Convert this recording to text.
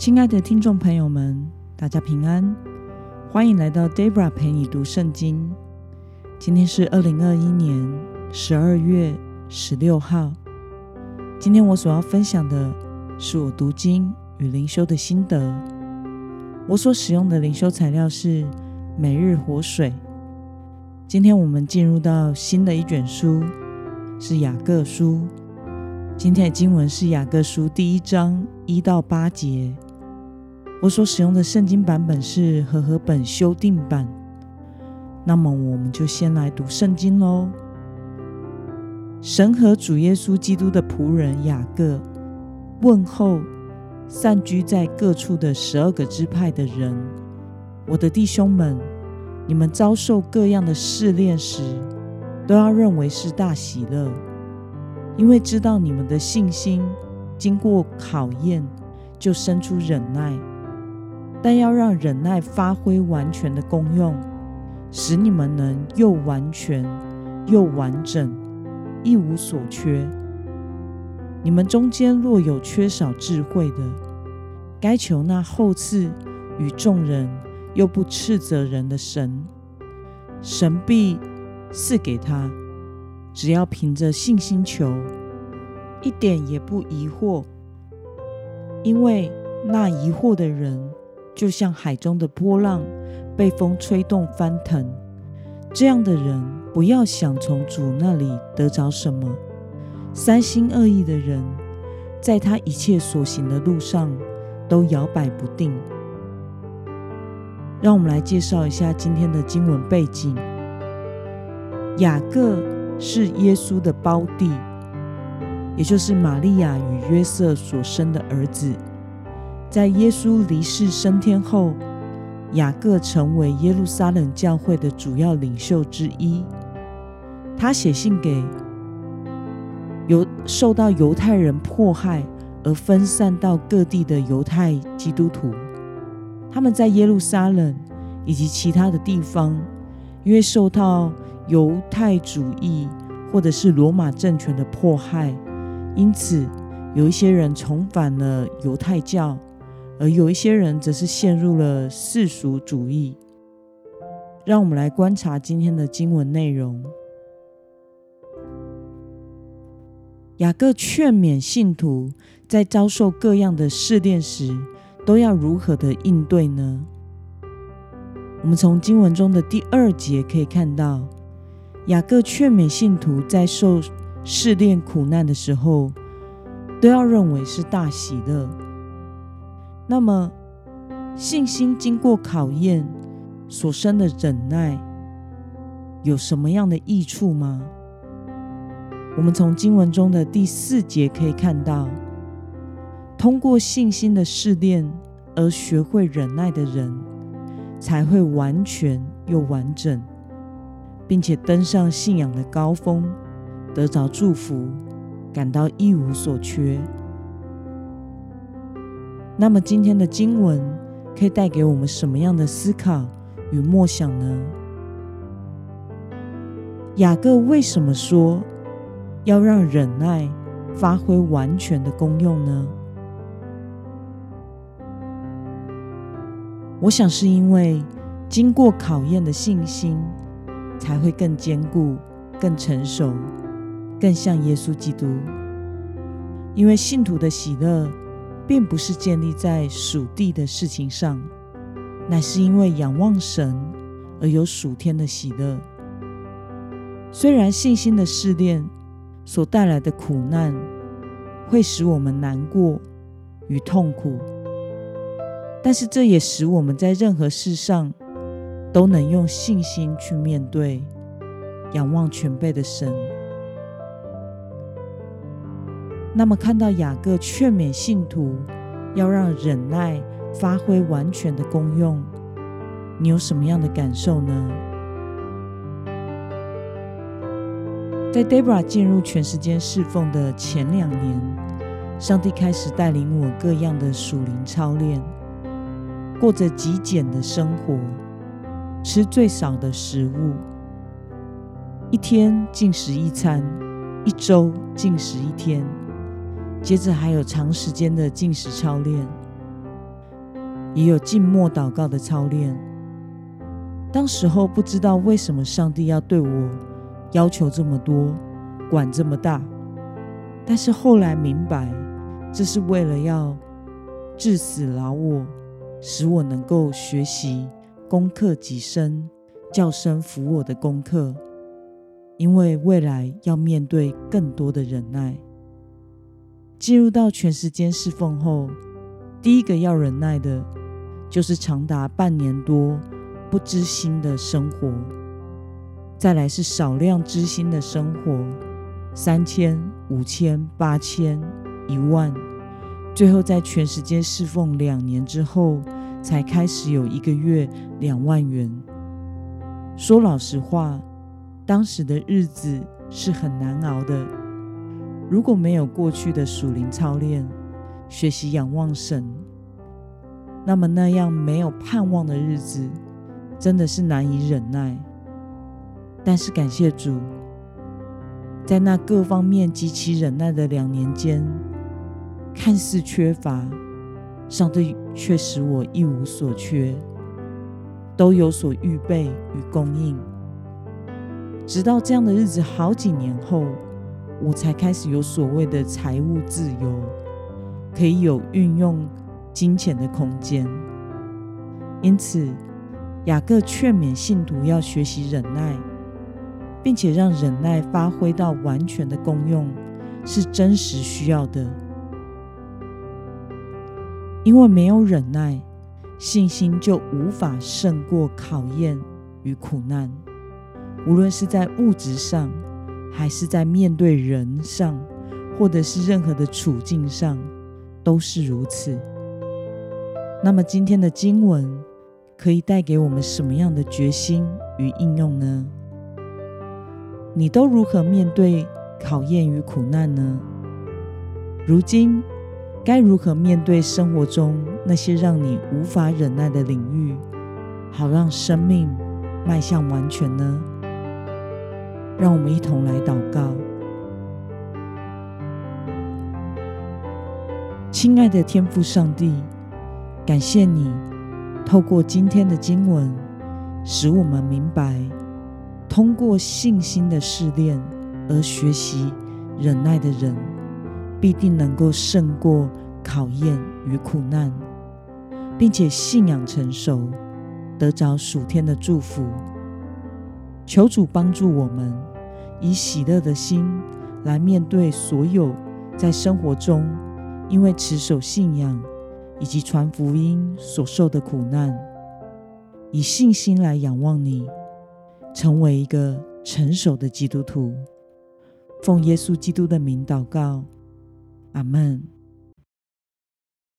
亲爱的听众朋友们，大家平安，欢迎来到 Debra 陪你读圣经。今天是二零二一年十二月十六号。今天我所要分享的是我读经与灵修的心得。我所使用的灵修材料是每日活水。今天我们进入到新的一卷书，是雅各书。今天的经文是雅各书第一章一到八节。我所使用的圣经版本是和合本修订版。那么，我们就先来读圣经喽。神和主耶稣基督的仆人雅各问候散居在各处的十二个支派的人：我的弟兄们，你们遭受各样的试炼时，都要认为是大喜乐，因为知道你们的信心经过考验，就生出忍耐。但要让忍耐发挥完全的功用，使你们能又完全又完整，一无所缺。你们中间若有缺少智慧的，该求那后赐与众人又不斥责人的神，神必赐给他。只要凭着信心求，一点也不疑惑，因为那疑惑的人。就像海中的波浪，被风吹动翻腾。这样的人，不要想从主那里得着什么。三心二意的人，在他一切所行的路上都摇摆不定。让我们来介绍一下今天的经文背景。雅各是耶稣的胞弟，也就是玛利亚与约瑟所生的儿子。在耶稣离世升天后，雅各成为耶路撒冷教会的主要领袖之一。他写信给犹受到犹太人迫害而分散到各地的犹太基督徒，他们在耶路撒冷以及其他的地方，因为受到犹太主义或者是罗马政权的迫害，因此有一些人重返了犹太教。而有一些人则是陷入了世俗主义。让我们来观察今天的经文内容。雅各劝勉信徒在遭受各样的试炼时，都要如何的应对呢？我们从经文中的第二节可以看到，雅各劝勉信徒在受试炼苦难的时候，都要认为是大喜乐。那么，信心经过考验所生的忍耐，有什么样的益处吗？我们从经文中的第四节可以看到，通过信心的试炼而学会忍耐的人，才会完全又完整，并且登上信仰的高峰，得着祝福，感到一无所缺。那么今天的经文可以带给我们什么样的思考与默想呢？雅各为什么说要让忍耐发挥完全的功用呢？我想是因为经过考验的信心才会更坚固、更成熟、更像耶稣基督。因为信徒的喜乐。并不是建立在属地的事情上，乃是因为仰望神而有属天的喜乐。虽然信心的试炼所带来的苦难会使我们难过与痛苦，但是这也使我们在任何事上都能用信心去面对，仰望全备的神。那么，看到雅各劝勉信徒要让忍耐发挥完全的功用，你有什么样的感受呢？在 Debra 进入全时间侍奉的前两年，上帝开始带领我各样的属灵操练，过着极简的生活，吃最少的食物，一天进食一餐，一周进食一天。接着还有长时间的进食操练，也有静默祷告的操练。当时候不知道为什么上帝要对我要求这么多，管这么大，但是后来明白，这是为了要致死老我，使我能够学习攻克己身、叫声服我的功课。因为未来要面对更多的忍耐。进入到全时间侍奉后，第一个要忍耐的，就是长达半年多不知心的生活；再来是少量知心的生活，三千、五千、八千、一万，最后在全时间侍奉两年之后，才开始有一个月两万元。说老实话。当时的日子是很难熬的。如果没有过去的属灵操练、学习仰望神，那么那样没有盼望的日子，真的是难以忍耐。但是感谢主，在那各方面极其忍耐的两年间，看似缺乏，上帝却使我一无所缺，都有所预备与供应。直到这样的日子好几年后，我才开始有所谓的财务自由，可以有运用金钱的空间。因此，雅各劝勉信徒要学习忍耐，并且让忍耐发挥到完全的功用，是真实需要的。因为没有忍耐，信心就无法胜过考验与苦难。无论是在物质上，还是在面对人上，或者是任何的处境上，都是如此。那么今天的经文可以带给我们什么样的决心与应用呢？你都如何面对考验与苦难呢？如今该如何面对生活中那些让你无法忍耐的领域，好让生命迈向完全呢？让我们一同来祷告，亲爱的天父上帝，感谢你透过今天的经文，使我们明白，通过信心的试炼而学习忍耐的人，必定能够胜过考验与苦难，并且信仰成熟，得着属天的祝福。求主帮助我们。以喜乐的心来面对所有在生活中因为持守信仰以及传福音所受的苦难，以信心来仰望你，成为一个成熟的基督徒。奉耶稣基督的名祷告，阿门。